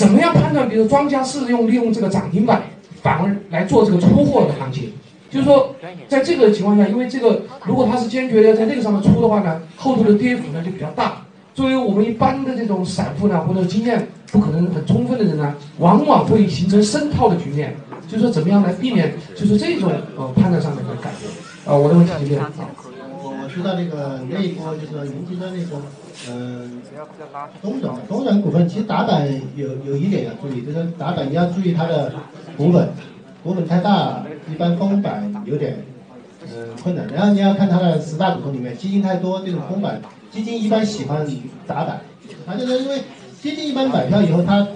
怎么样判断？比如庄家是用利用这个涨停板，反而来做这个出货的行情？就是说，在这个情况下，因为这个如果他是坚决的在那个上面出的话呢，后头的跌幅呢就比较大。作为我们一般的这种散户呢，或者经验不可能很充分的人呢，往往会形成深套的局面。就是说，怎么样来避免就是这种呃判断上面的改变？啊，我的问题就这样。我知道那个那一波就是云集团那波，嗯，东转东转股份，其实打板有有一点要注意，就是打板你要注意它的股本，股本太大，一般封板有点嗯困难。然后你要看它的十大股东里面基金太多，这种封板基金一般喜欢打板，它就是因为基金一般买票以后，它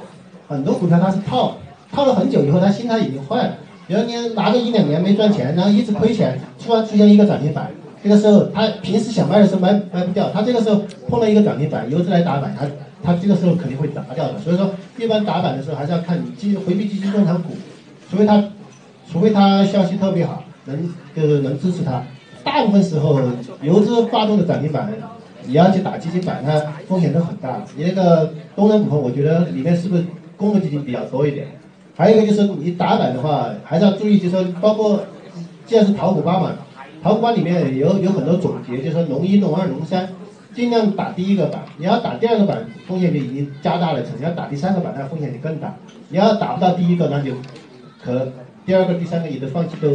很多股票它是套。套了很久以后，他心态已经坏了。比如你拿个一两年没赚钱，然后一直亏钱，突然出现一个涨停板，这个时候他平时想卖的时候卖卖不掉，他这个时候碰了一个涨停板，游资来打板，他他这个时候肯定会砸掉的。所以说，一般打板的时候还是要看你基回避基金重仓股，除非他除非他消息特别好，能就是能支持他。大部分时候游资发动的涨停板，你要去打基金板，它风险都很大。你那个东南股份，我觉得里面是不是公募基金比较多一点？还有一个就是你打板的话，还是要注意，就是说包括，既然是淘股八嘛，淘股八里面有有很多总结，就是说龙一、龙二、龙三，尽量打第一个板。你要打第二个板，风险就已经加大了层；你要打第三个板，那风险就更大。你要打不到第一个，那就可第二个、第三个你都放弃都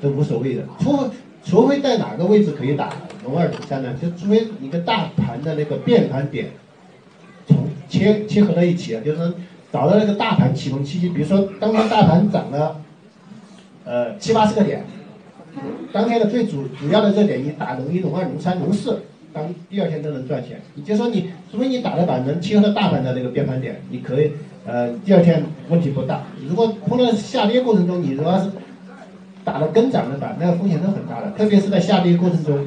都无所谓的。除除非在哪个位置可以打龙二、龙三呢？就除非你跟大盘的那个变盘点从切切合到一起啊，就是。找到那个大盘启动契机，比如说当天大盘涨了，呃七八十个点，当天的最主主要的热点，你打龙一、龙二、龙三、龙四，当第二天都能赚钱。你就说，你除非你打的板能切合大盘的那个变盘点，你可以呃第二天问题不大。如果碰到下跌过程中，你如果是打了跟涨的板，那个风险都很大的，特别是在下跌过程中。